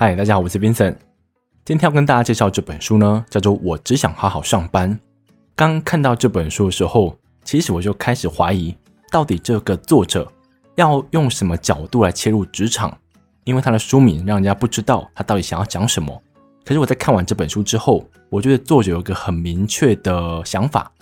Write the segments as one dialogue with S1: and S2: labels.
S1: 嗨，大家好，我是 Vincent。今天要跟大家介绍这本书呢，叫做《我只想好好上班》。刚看到这本书的时候，其实我就开始怀疑，到底这个作者要用什么角度来切入职场？因为他的书名让人家不知道他到底想要讲什么。可是我在看完这本书之后，我觉得作者有个很明确的想法，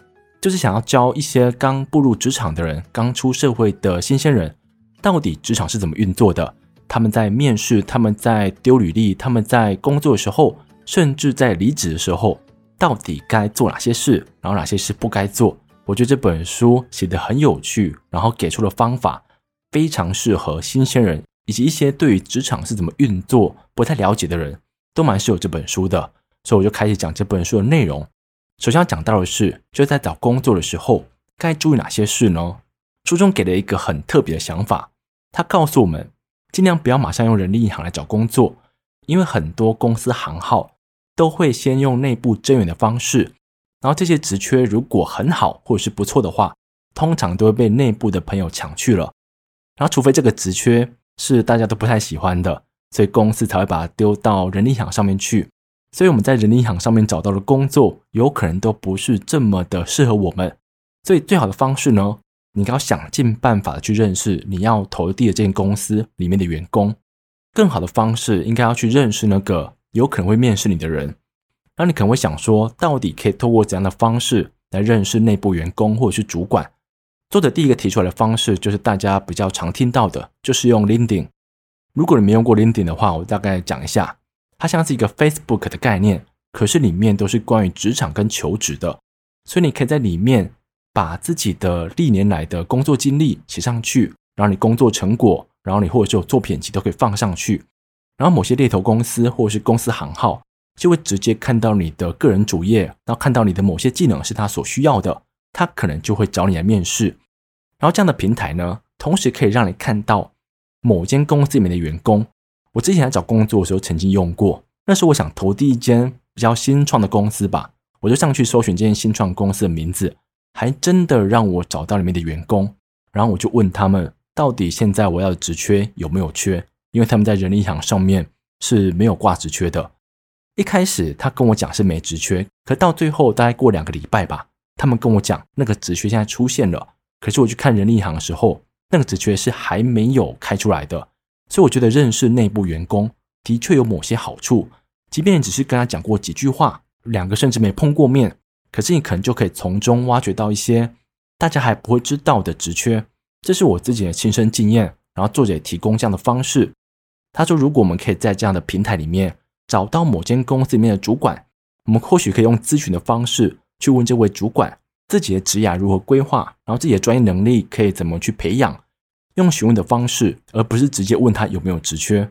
S1: 就是想要教一些刚步入职场的人、刚出社会的新鲜人，到底职场是怎么运作的。他们在面试，他们在丢履历，他们在工作的时候，甚至在离职的时候，到底该做哪些事，然后哪些事不该做？我觉得这本书写得很有趣，然后给出的方法非常适合新鲜人，以及一些对于职场是怎么运作不太了解的人，都蛮适合这本书的。所以我就开始讲这本书的内容。首先要讲到的是，就是在找工作的时候该注意哪些事呢？书中给了一个很特别的想法，他告诉我们。尽量不要马上用人力银行来找工作，因为很多公司行号都会先用内部征员的方式，然后这些职缺如果很好或者是不错的话，通常都会被内部的朋友抢去了。然后除非这个职缺是大家都不太喜欢的，所以公司才会把它丢到人力银行上面去。所以我们在人力银行上面找到的工作，有可能都不是这么的适合我们。所以最好的方式呢，你要想尽办法的去认识你要投递的这间公司里面的员工，更好的方式应该要去认识那个有可能会面试你的人。那你可能会想说，到底可以透过怎样的方式来认识内部员工或者是主管？作者第一个提出来的方式就是大家比较常听到的，就是用 LinkedIn。如果你没用过 LinkedIn 的话，我大概讲一下，它像是一个 Facebook 的概念，可是里面都是关于职场跟求职的，所以你可以在里面。把自己的历年来的工作经历写上去，然后你工作成果，然后你或者是有作品集都可以放上去，然后某些猎头公司或者是公司行号就会直接看到你的个人主页，然后看到你的某些技能是他所需要的，他可能就会找你来面试。然后这样的平台呢，同时可以让你看到某间公司里面的员工。我之前在找工作的时候曾经用过，那时候我想投递一间比较新创的公司吧，我就上去搜寻这间新创公司的名字。还真的让我找到里面的员工，然后我就问他们，到底现在我要的职缺有没有缺？因为他们在人力行上面是没有挂职缺的。一开始他跟我讲是没职缺，可到最后大概过两个礼拜吧，他们跟我讲那个职缺现在出现了。可是我去看人力行的时候，那个职缺是还没有开出来的。所以我觉得认识内部员工的确有某些好处，即便只是跟他讲过几句话，两个甚至没碰过面。可是你可能就可以从中挖掘到一些大家还不会知道的职缺，这是我自己的亲身经验。然后作者也提供这样的方式，他说，如果我们可以在这样的平台里面找到某间公司里面的主管，我们或许可以用咨询的方式去问这位主管自己的职涯如何规划，然后自己的专业能力可以怎么去培养，用询问的方式，而不是直接问他有没有职缺。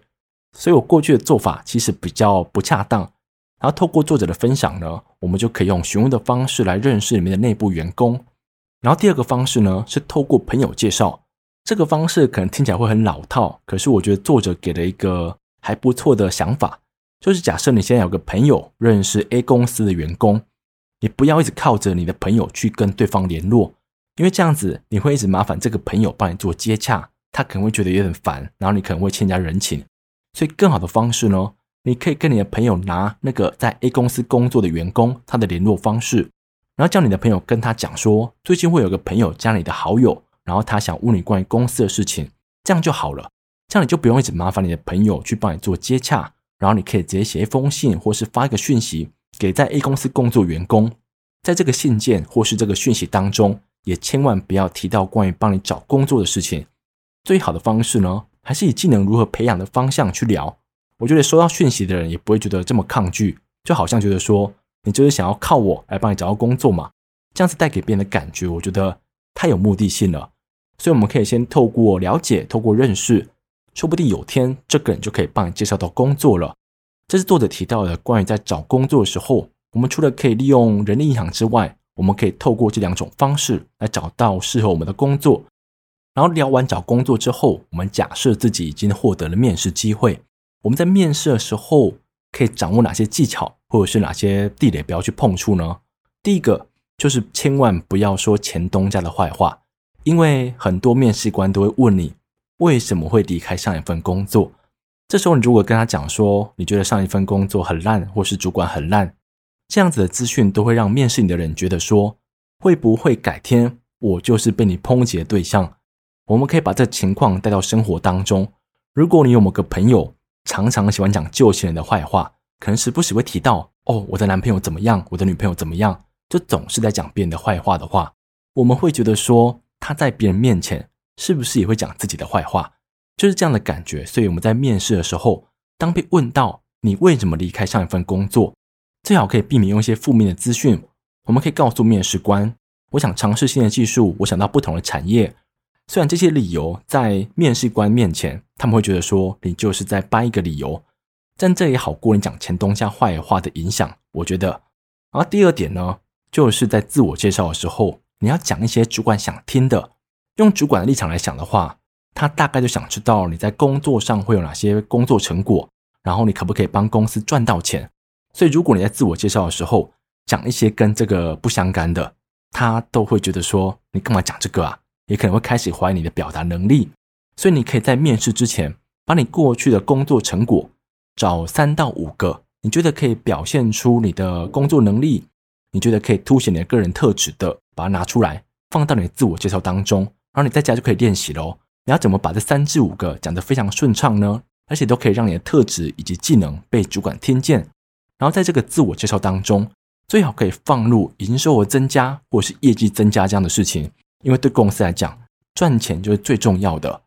S1: 所以我过去的做法其实比较不恰当。然后透过作者的分享呢，我们就可以用询问的方式来认识里面的内部员工。然后第二个方式呢，是透过朋友介绍。这个方式可能听起来会很老套，可是我觉得作者给了一个还不错的想法，就是假设你现在有个朋友认识 A 公司的员工，你不要一直靠着你的朋友去跟对方联络，因为这样子你会一直麻烦这个朋友帮你做接洽，他可能会觉得有点烦，然后你可能会欠人家人情。所以更好的方式呢，你可以跟你的朋友拿那个在 A 公司工作的员工他的联络方式，然后叫你的朋友跟他讲说，最近会有个朋友加你的好友，然后他想问你关于公司的事情，这样就好了。这样你就不用一直麻烦你的朋友去帮你做接洽，然后你可以直接写一封信，或是发一个讯息给在 A 公司工作员工，在这个信件或是这个讯息当中，也千万不要提到关于帮你找工作的事情。最好的方式呢，还是以技能如何培养的方向去聊。我觉得收到讯息的人也不会觉得这么抗拒，就好像觉得说你就是想要靠我来帮你找到工作嘛，这样子带给别人的感觉，我觉得太有目的性了。所以我们可以先透过了解，透过认识，说不定有天这个人就可以帮你介绍到工作了。这是作者提到的关于在找工作的时候，我们除了可以利用人力银行之外，我们可以透过这两种方式来找到适合我们的工作。然后聊完找工作之后，我们假设自己已经获得了面试机会。我们在面试的时候可以掌握哪些技巧，或者是哪些地雷不要去碰触呢？第一个就是千万不要说前东家的坏话，因为很多面试官都会问你为什么会离开上一份工作。这时候你如果跟他讲说，你觉得上一份工作很烂，或是主管很烂，这样子的资讯都会让面试你的人觉得说，会不会改天我就是被你抨击的对象？我们可以把这情况带到生活当中。如果你有某个朋友常常喜欢讲旧情人的坏话，可能时不时会提到哦，我的男朋友怎么样，我的女朋友怎么样，就总是在讲别人的坏话的话，我们会觉得说他在别人面前是不是也会讲自己的坏话？就是这样的感觉。所以我们在面试的时候，当被问到你为什么离开上一份工作，最好可以避免用一些负面的资讯。我们可以告诉面试官，我想尝试新的技术，我想到不同的产业。虽然这些理由在面试官面前，他们会觉得说你就是在掰一个理由，但这也好过你讲前东家坏话的影响。我觉得，而第二点呢，就是在自我介绍的时候，你要讲一些主管想听的。用主管的立场来讲的话，他大概就想知道你在工作上会有哪些工作成果，然后你可不可以帮公司赚到钱。所以，如果你在自我介绍的时候讲一些跟这个不相干的，他都会觉得说你干嘛讲这个啊？也可能会开始怀疑你的表达能力，所以你可以在面试之前，把你过去的工作成果找三到五个，你觉得可以表现出你的工作能力，你觉得可以凸显你的个人特质的，把它拿出来放到你的自我介绍当中，然后你在家就可以练习喽。你要怎么把这三至五个讲得非常顺畅呢？而且都可以让你的特质以及技能被主管听见。然后在这个自我介绍当中，最好可以放入营收额增加或是业绩增加这样的事情。因为对公司来讲，赚钱就是最重要的。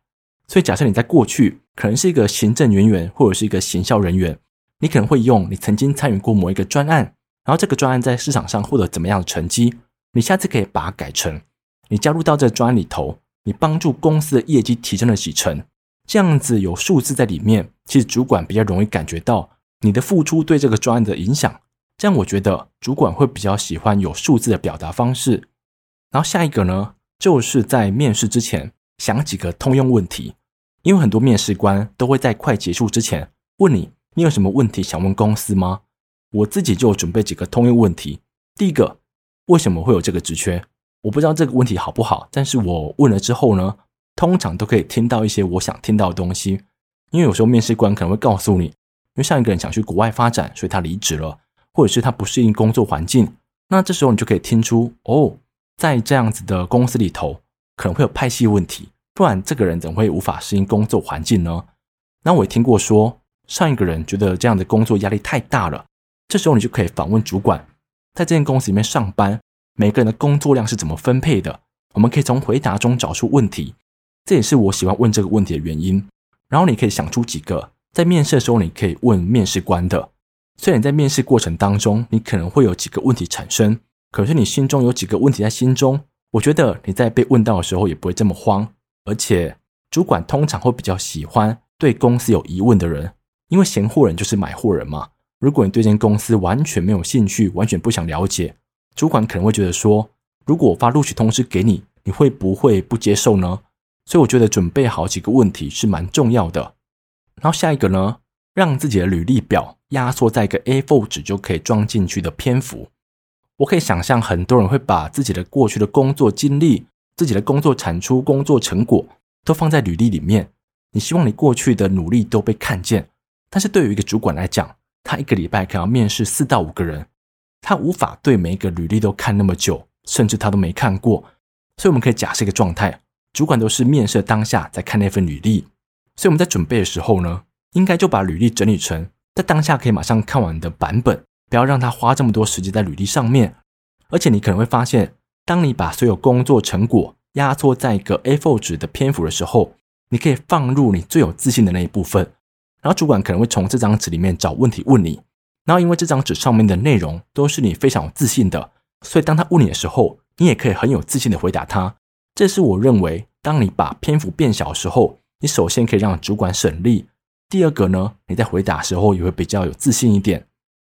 S1: 所以，假设你在过去可能是一个行政人员或者是一个行销人员，你可能会用你曾经参与过某一个专案，然后这个专案在市场上获得怎么样的成绩，你下次可以把它改成你加入到这个专案里头，你帮助公司的业绩提升了几成，这样子有数字在里面，其实主管比较容易感觉到你的付出对这个专案的影响。这样，我觉得主管会比较喜欢有数字的表达方式。然后下一个呢？就是在面试之前想几个通用问题，因为很多面试官都会在快结束之前问你：“你有什么问题想问公司吗？”我自己就准备几个通用问题。第一个，为什么会有这个职缺？我不知道这个问题好不好，但是我问了之后呢，通常都可以听到一些我想听到的东西。因为有时候面试官可能会告诉你，因为上一个人想去国外发展，所以他离职了，或者是他不适应工作环境。那这时候你就可以听出哦。在这样子的公司里头，可能会有派系问题，不然这个人怎么会无法适应工作环境呢？那我也听过说，上一个人觉得这样的工作压力太大了，这时候你就可以访问主管，在这间公司里面上班，每个人的工作量是怎么分配的？我们可以从回答中找出问题，这也是我喜欢问这个问题的原因。然后你可以想出几个在面试的时候你可以问面试官的，虽然在面试过程当中，你可能会有几个问题产生。可是你心中有几个问题在心中，我觉得你在被问到的时候也不会这么慌，而且主管通常会比较喜欢对公司有疑问的人，因为嫌货人就是买货人嘛。如果你对这间公司完全没有兴趣，完全不想了解，主管可能会觉得说，如果我发录取通知给你，你会不会不接受呢？所以我觉得准备好几个问题是蛮重要的。然后下一个呢，让自己的履历表压缩在一个 A4 纸就可以装进去的篇幅。我可以想象，很多人会把自己的过去的工作经历、自己的工作产出、工作成果都放在履历里面。你希望你过去的努力都被看见，但是对于一个主管来讲，他一个礼拜可能要面试四到五个人，他无法对每一个履历都看那么久，甚至他都没看过。所以我们可以假设一个状态：主管都是面试当下在看那份履历，所以我们在准备的时候呢，应该就把履历整理成在当下可以马上看完的版本。不要让他花这么多时间在履历上面，而且你可能会发现，当你把所有工作成果压缩在一个 A4 纸的篇幅的时候，你可以放入你最有自信的那一部分，然后主管可能会从这张纸里面找问题问你，然后因为这张纸上面的内容都是你非常有自信的，所以当他问你的时候，你也可以很有自信的回答他。这是我认为，当你把篇幅变小的时候，你首先可以让主管省力，第二个呢，你在回答的时候也会比较有自信一点。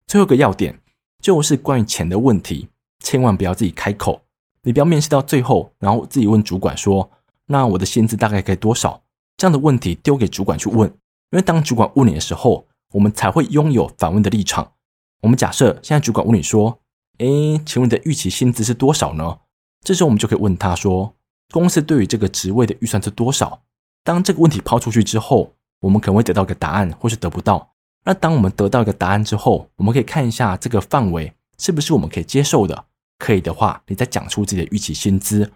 S1: 最后一个要点就是关于钱的问题，千万不要自己开口。你不要面试到最后，然后自己问主管说：“那我的薪资大概可以多少？”这样的问题丢给主管去问，因为当主管问你的时候，我们才会拥有反问的立场。我们假设现在主管问你说：“诶，请问你的预期薪资是多少呢？”这时候我们就可以问他说：“公司对于这个职位的预算是多少？”当这个问题抛出去之后，我们可能会得到一个答案，或是得不到。那当我们得到一个答案之后，我们可以看一下这个范围是不是我们可以接受的。可以的话，你再讲出自己的预期薪资。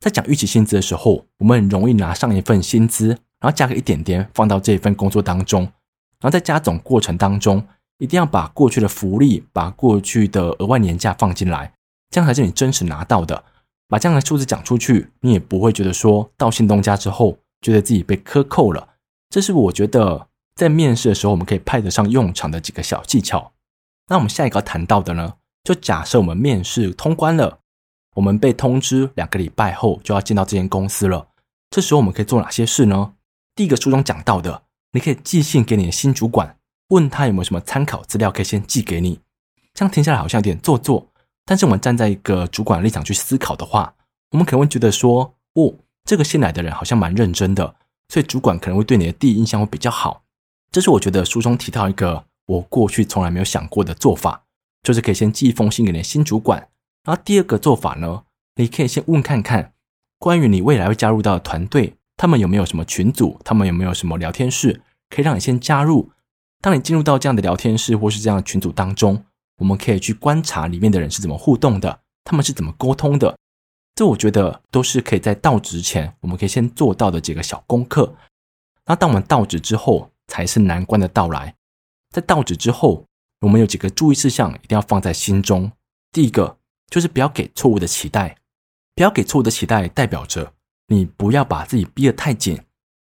S1: 在讲预期薪资的时候，我们很容易拿上一份薪资，然后加个一点点放到这一份工作当中，然后在加总过程当中，一定要把过去的福利、把过去的额外年假放进来，这样才是你真实拿到的。把这样的数字讲出去，你也不会觉得说到新东家之后，觉得自己被克扣了。这是我觉得在面试的时候我们可以派得上用场的几个小技巧。那我们下一个要谈到的呢，就假设我们面试通关了，我们被通知两个礼拜后就要进到这间公司了。这时候我们可以做哪些事呢？第一个书中讲到的，你可以寄信给你的新主管，问他有没有什么参考资料可以先寄给你。这样听下来好像有点做作，但是我们站在一个主管的立场去思考的话，我们可能会觉得说，哦，这个新来的人好像蛮认真的。所以主管可能会对你的第一印象会比较好，这是我觉得书中提到一个我过去从来没有想过的做法，就是可以先寄一封信给你的新主管。然后第二个做法呢，你可以先问看看关于你未来会加入到的团队，他们有没有什么群组，他们有没有什么聊天室，可以让你先加入。当你进入到这样的聊天室或是这样的群组当中，我们可以去观察里面的人是怎么互动的，他们是怎么沟通的。这我觉得都是可以在到职前，我们可以先做到的几个小功课。那当我们到职之后，才是难关的到来。在到职之后，我们有几个注意事项一定要放在心中。第一个就是不要给错误的期待，不要给错误的期待，代表着你不要把自己逼得太紧。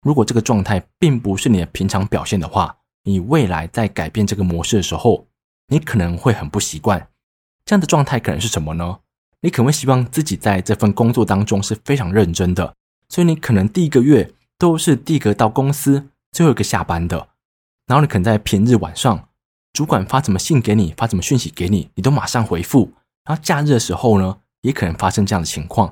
S1: 如果这个状态并不是你的平常表现的话，你未来在改变这个模式的时候，你可能会很不习惯。这样的状态可能是什么呢？你可能会希望自己在这份工作当中是非常认真的，所以你可能第一个月都是第一个到公司，最后一个下班的。然后你可能在平日晚上，主管发什么信给你，发什么讯息给你，你都马上回复。然后假日的时候呢，也可能发生这样的情况。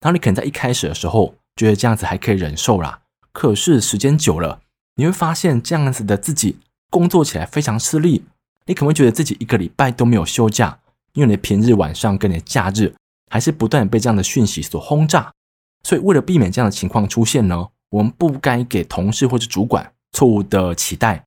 S1: 然后你可能在一开始的时候觉得这样子还可以忍受啦，可是时间久了，你会发现这样子的自己工作起来非常吃力。你可能会觉得自己一个礼拜都没有休假。因为你的平日晚上跟你的假日还是不断被这样的讯息所轰炸，所以为了避免这样的情况出现呢，我们不该给同事或者主管错误的期待。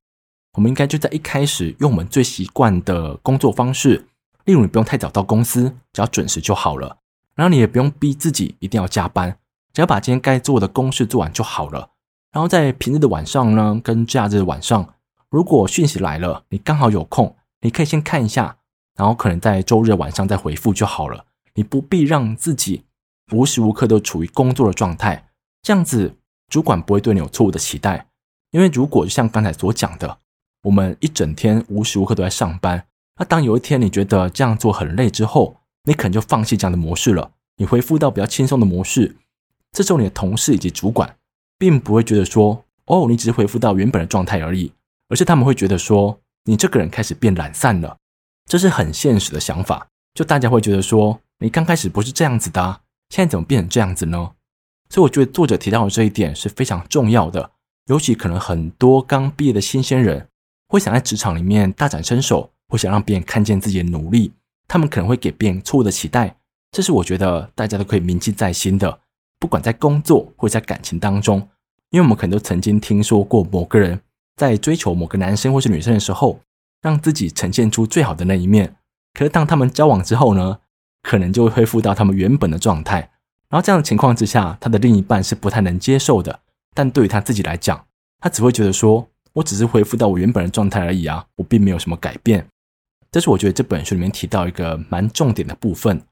S1: 我们应该就在一开始用我们最习惯的工作方式，例如你不用太早到公司，只要准时就好了。然后你也不用逼自己一定要加班，只要把今天该做的公事做完就好了。然后在平日的晚上呢，跟假日的晚上，如果讯息来了，你刚好有空，你可以先看一下。然后可能在周日晚上再回复就好了，你不必让自己无时无刻都处于工作的状态，这样子主管不会对你有错误的期待。因为如果就像刚才所讲的，我们一整天无时无刻都在上班，那当有一天你觉得这样做很累之后，你可能就放弃这样的模式了，你恢复到比较轻松的模式，这时候你的同事以及主管并不会觉得说，哦，你只是恢复到原本的状态而已，而是他们会觉得说，你这个人开始变懒散了。这是很现实的想法，就大家会觉得说，你刚开始不是这样子的啊，现在怎么变成这样子呢？所以我觉得作者提到的这一点是非常重要的，尤其可能很多刚毕业的新鲜人会想在职场里面大展身手，或想让别人看见自己的努力，他们可能会给别人错误的期待，这是我觉得大家都可以铭记在心的，不管在工作或在感情当中，因为我们可能都曾经听说过某个人在追求某个男生或是女生的时候。让自己呈现出最好的那一面，可是当他们交往之后呢，可能就会恢复到他们原本的状态。然后这样的情况之下，他的另一半是不太能接受的。但对于他自己来讲，他只会觉得说：“我只是恢复到我原本的状态而已啊，我并没有什么改变。”这是我觉得这本书里面提到一个蛮重点的部分。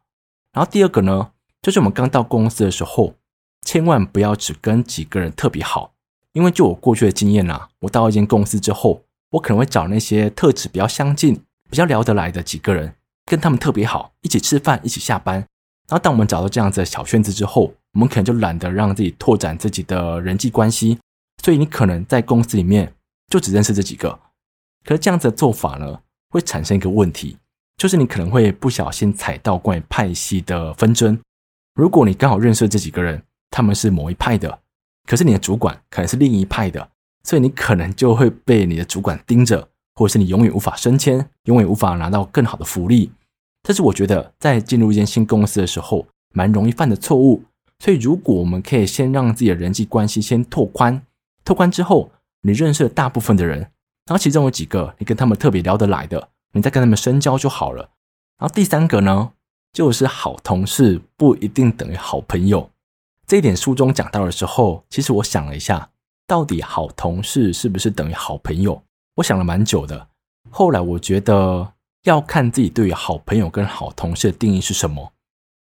S1: 然后第二个呢，就是我们刚到公司的时候，千万不要只跟几个人特别好，因为就我过去的经验啊，我到一间公司之后。我可能会找那些特质比较相近、比较聊得来的几个人，跟他们特别好，一起吃饭，一起下班。然后，当我们找到这样子的小圈子之后，我们可能就懒得让自己拓展自己的人际关系。所以，你可能在公司里面就只认识这几个。可是，这样子的做法呢，会产生一个问题，就是你可能会不小心踩到关于派系的纷争。如果你刚好认识这几个人，他们是某一派的，可是你的主管可能是另一派的。所以你可能就会被你的主管盯着，或者是你永远无法升迁，永远无法拿到更好的福利。这是我觉得在进入一间新公司的时候蛮容易犯的错误。所以如果我们可以先让自己的人际关系先拓宽，拓宽之后，你认识了大部分的人，然后其中有几个你跟他们特别聊得来的，你再跟他们深交就好了。然后第三个呢，就是好同事不一定等于好朋友。这一点书中讲到的时候，其实我想了一下，到底好同事是不是等于好朋友？我想了蛮久的。后来我觉得要看自己对于好朋友跟好同事的定义是什么。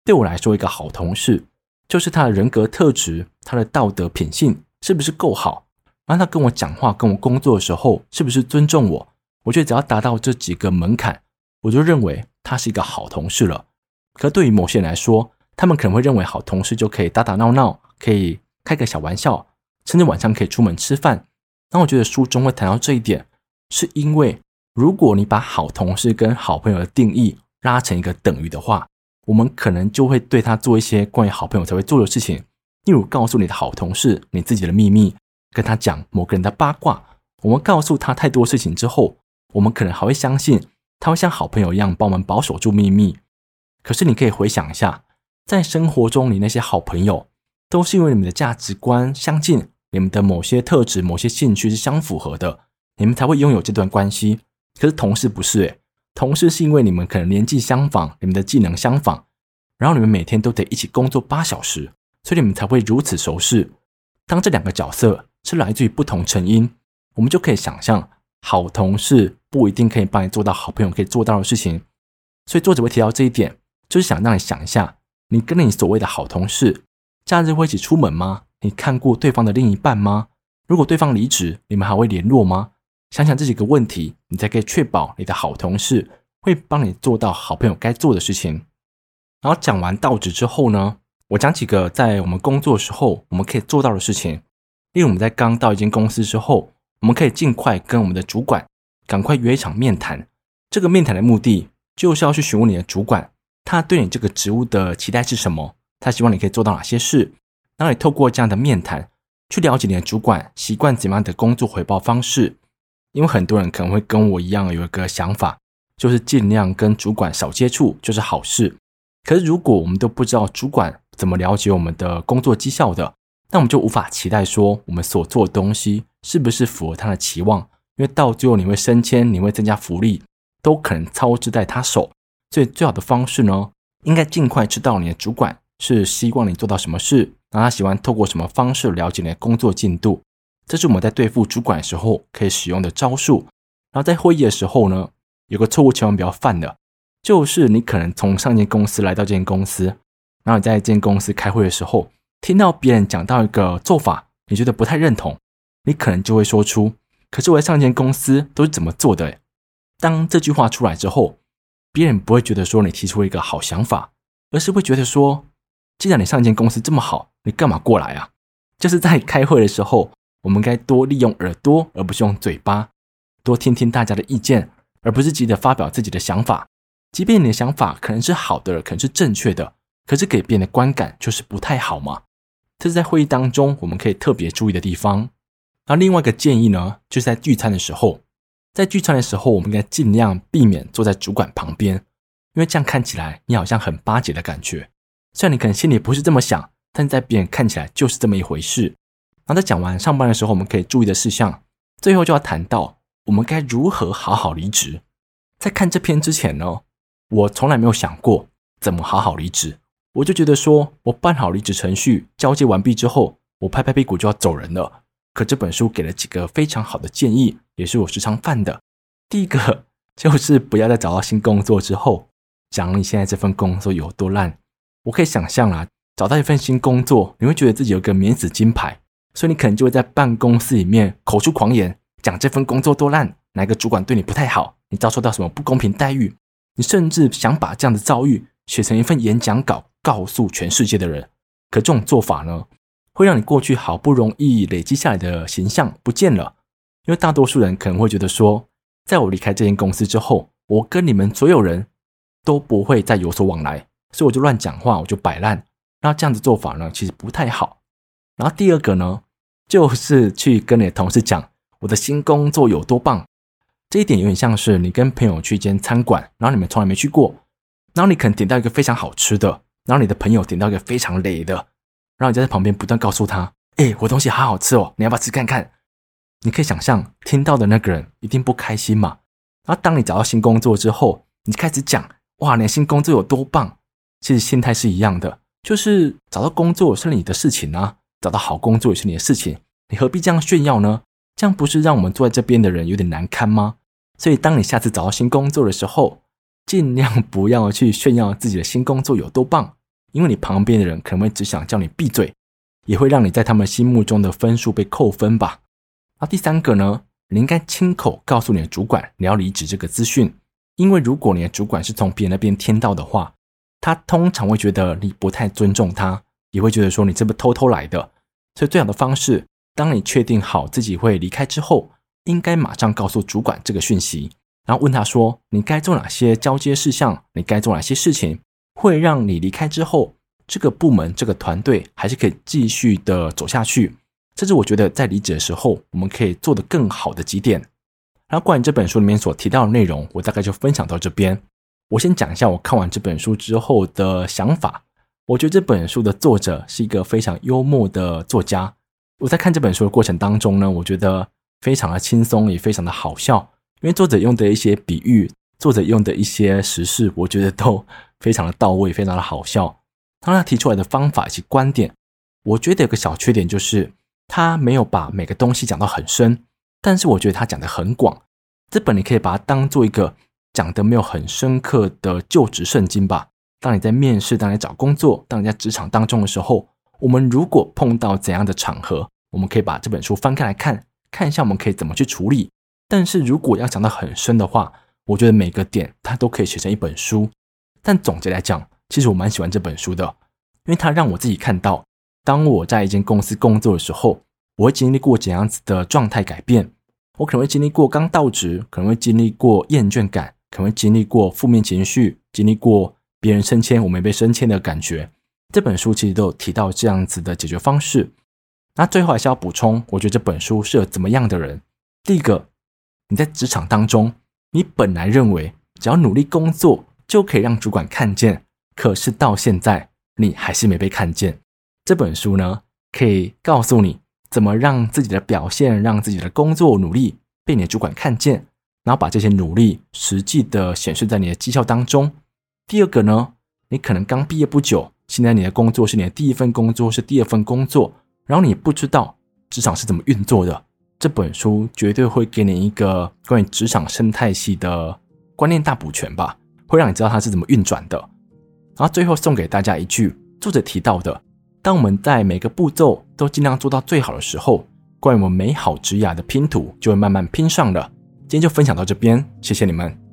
S1: 对我来说，一个好同事就是他的人格特质、他的道德品性是不是够好，然后他跟我讲话、跟我工作的时候是不是尊重我。我觉得只要达到这几个门槛，我就认为他是一个好同事了。可对于某些人来说，他们可能会认为好同事就可以打打闹闹，可以开个小玩笑，甚至晚上可以出门吃饭。那我觉得书中会谈到这一点，是因为如果你把好同事跟好朋友的定义拉成一个等于的话，我们可能就会对他做一些关于好朋友才会做的事情，例如告诉你的好同事你自己的秘密，跟他讲某个人的八卦。我们告诉他太多事情之后，我们可能还会相信他会像好朋友一样帮我们保守住秘密。可是你可以回想一下，在生活中，你那些好朋友都是因为你们的价值观相近，你们的某些特质、某些兴趣是相符合的，你们才会拥有这段关系。可是同事不是诶，同事是因为你们可能年纪相仿，你们的技能相仿，然后你们每天都得一起工作八小时，所以你们才会如此熟识。当这两个角色是来自于不同成因，我们就可以想象，好同事不一定可以帮你做到好朋友可以做到的事情。所以作者会提到这一点。就是想让你想一下，你跟你所谓的好同事，假日会一起出门吗？你看过对方的另一半吗？如果对方离职，你们还会联络吗？想想这几个问题，你才可以确保你的好同事会帮你做到好朋友该做的事情。然后讲完道旨之后呢，我讲几个在我们工作时候我们可以做到的事情。例如我们在刚到一间公司之后，我们可以尽快跟我们的主管赶快约一场面谈。这个面谈的目的就是要去询问你的主管。他对你这个职务的期待是什么？他希望你可以做到哪些事？然后你透过这样的面谈，去了解你的主管习惯怎么样的工作回报方式。因为很多人可能会跟我一样有一个想法，就是尽量跟主管少接触就是好事。可是如果我们都不知道主管怎么了解我们的工作绩效的，那我们就无法期待说我们所做的东西是不是符合他的期望。因为到最后你会升迁，你会增加福利，都可能操之在他手。所以最好的方式呢，应该尽快知道你的主管是希望你做到什么事，然后他喜欢透过什么方式了解你的工作进度。这是我们在对付主管的时候可以使用的招数。然后在会议的时候呢，有个错误千万不要犯的，就是你可能从上间公司来到这间公司，然后你在这间公司开会的时候，听到别人讲到一个做法，你觉得不太认同，你可能就会说出：“可是我在上间公司都是怎么做的？”当这句话出来之后，别人不会觉得说你提出一个好想法，而是会觉得说，既然你上一间公司这么好，你干嘛过来啊？就是在开会的时候，我们该多利用耳朵，而不是用嘴巴，多听听大家的意见，而不是急着发表自己的想法。即便你的想法可能是好的，可能是正确的，可是给别人的观感就是不太好嘛。这是在会议当中我们可以特别注意的地方。那另外一个建议呢，就是在聚餐的时候。在聚餐的时候，我们应该尽量避免坐在主管旁边，因为这样看起来你好像很巴结的感觉。虽然你可能心里不是这么想，但在别人看起来就是这么一回事。然后在讲完上班的时候，我们可以注意的事项，最后就要谈到我们该如何好好离职。在看这篇之前呢，我从来没有想过怎么好好离职，我就觉得说我办好离职程序，交接完毕之后，我拍拍屁股就要走人了。可这本书给了几个非常好的建议，也是我时常犯的。第一个就是不要在找到新工作之后讲你现在这份工作有多烂。我可以想象啦，找到一份新工作，你会觉得自己有个免死金牌，所以你可能就会在办公室里面口出狂言，讲这份工作多烂，哪个主管对你不太好，你遭受到什么不公平待遇，你甚至想把这样的遭遇写成一份演讲稿，告诉全世界的人。可这种做法呢，会让你过去好不容易累积下来的形象不见了，因为大多数人可能会觉得说，在我离开这间公司之后，我跟你们所有人都不会再有所往来，所以我就乱讲话，我就摆烂。那这样子做法呢，其实不太好。然后第二个呢，就是去跟你的同事讲我的新工作有多棒。这一点有点像是你跟朋友去一间餐馆，然后你们从来没去过，然后你可能点到一个非常好吃的，然后你的朋友点到一个非常雷的。然后你在旁边不断告诉他：“哎，我东西好好吃哦，你要不要吃看看？”你可以想象听到的那个人一定不开心嘛。然后当你找到新工作之后，你开始讲哇，你的新工作有多棒。其实心态是一样的，就是找到工作是你的事情啊，找到好工作也是你的事情，你何必这样炫耀呢？这样不是让我们坐在这边的人有点难堪吗？所以当你下次找到新工作的时候，尽量不要去炫耀自己的新工作有多棒，因为你旁边的人可能会只想叫你闭嘴，也会让你在他们心目中的分数被扣分吧。那第三个呢，你应该亲口告诉你的主管你要离职这个资讯，因为如果你的主管是从别人那边听到的话，他通常会觉得你不太尊重他，也会觉得说你这不偷偷来的。所以最好的方式，当你确定好自己会离开之后，应该马上告诉主管这个讯息。然后问他说：“你该做哪些交接事项？你该做哪些事情，会让你离开之后，这个部门、这个团队还是可以继续的走下去？这是我觉得在离职的时候，我们可以做得更好的几点。然后关于这本书里面所提到的内容，我大概就分享到这边。我先讲一下我看完这本书之后的想法。我觉得这本书的作者是一个非常幽默的作家。我在看这本书的过程当中呢，我觉得非常的轻松，也非常的好笑。因为作者用的一些比喻，作者用的一些时事，我觉得都 非常的到位，非常的好笑。当他提出来的方法以及观点，我觉得有个小缺点就是他没有把每个东西讲到很深，但是我觉得他讲得很广。这本你可以把它当做一个讲得没有很深刻的就职圣经吧。当你在面试、当你找工作、当你在职场当中的时候，我们如果碰到怎样的场合，我们可以把这本书翻开来看，看一下我们可以怎么去处理。但是如果要讲到很深的话，我觉得每个点它都可以写成一本书。但总结来讲，其实我蛮喜欢这本书的，因为它让我自己看到，当我在一间公司工作的时候，我会经历过怎样子的状态改变。我可能会经历过刚到职，可能会经历过厌倦感，可能会经历过负面情绪，经历过别人升迁我没被升迁的感觉。这本书其实都有提到这样子的解决方式。那最后还是要补充，我觉得这本书适合怎么样的人？第一个。你在职场当中，你本来认为只要努力工作就可以让主管看见，可是到现在你还是没被看见。这本书呢，可以告诉你怎么让自己的表现、让自己的工作努力被你的主管看见，然后把这些努力实际的显示在你的绩效当中。第二个呢，你可能刚毕业不久，现在你的工作是你的第一份工作，是第二份工作，然后你不知道职场是怎么运作的。这本书绝对会给你一个关于职场生态系的观念大补全吧，会让你知道它是怎么运转的。然后最后送给大家一句作者提到的：当我们在每个步骤都尽量做到最好的时候，关于我们美好职涯的拼图就会慢慢拼上了。今天就分享到这边，谢谢你们。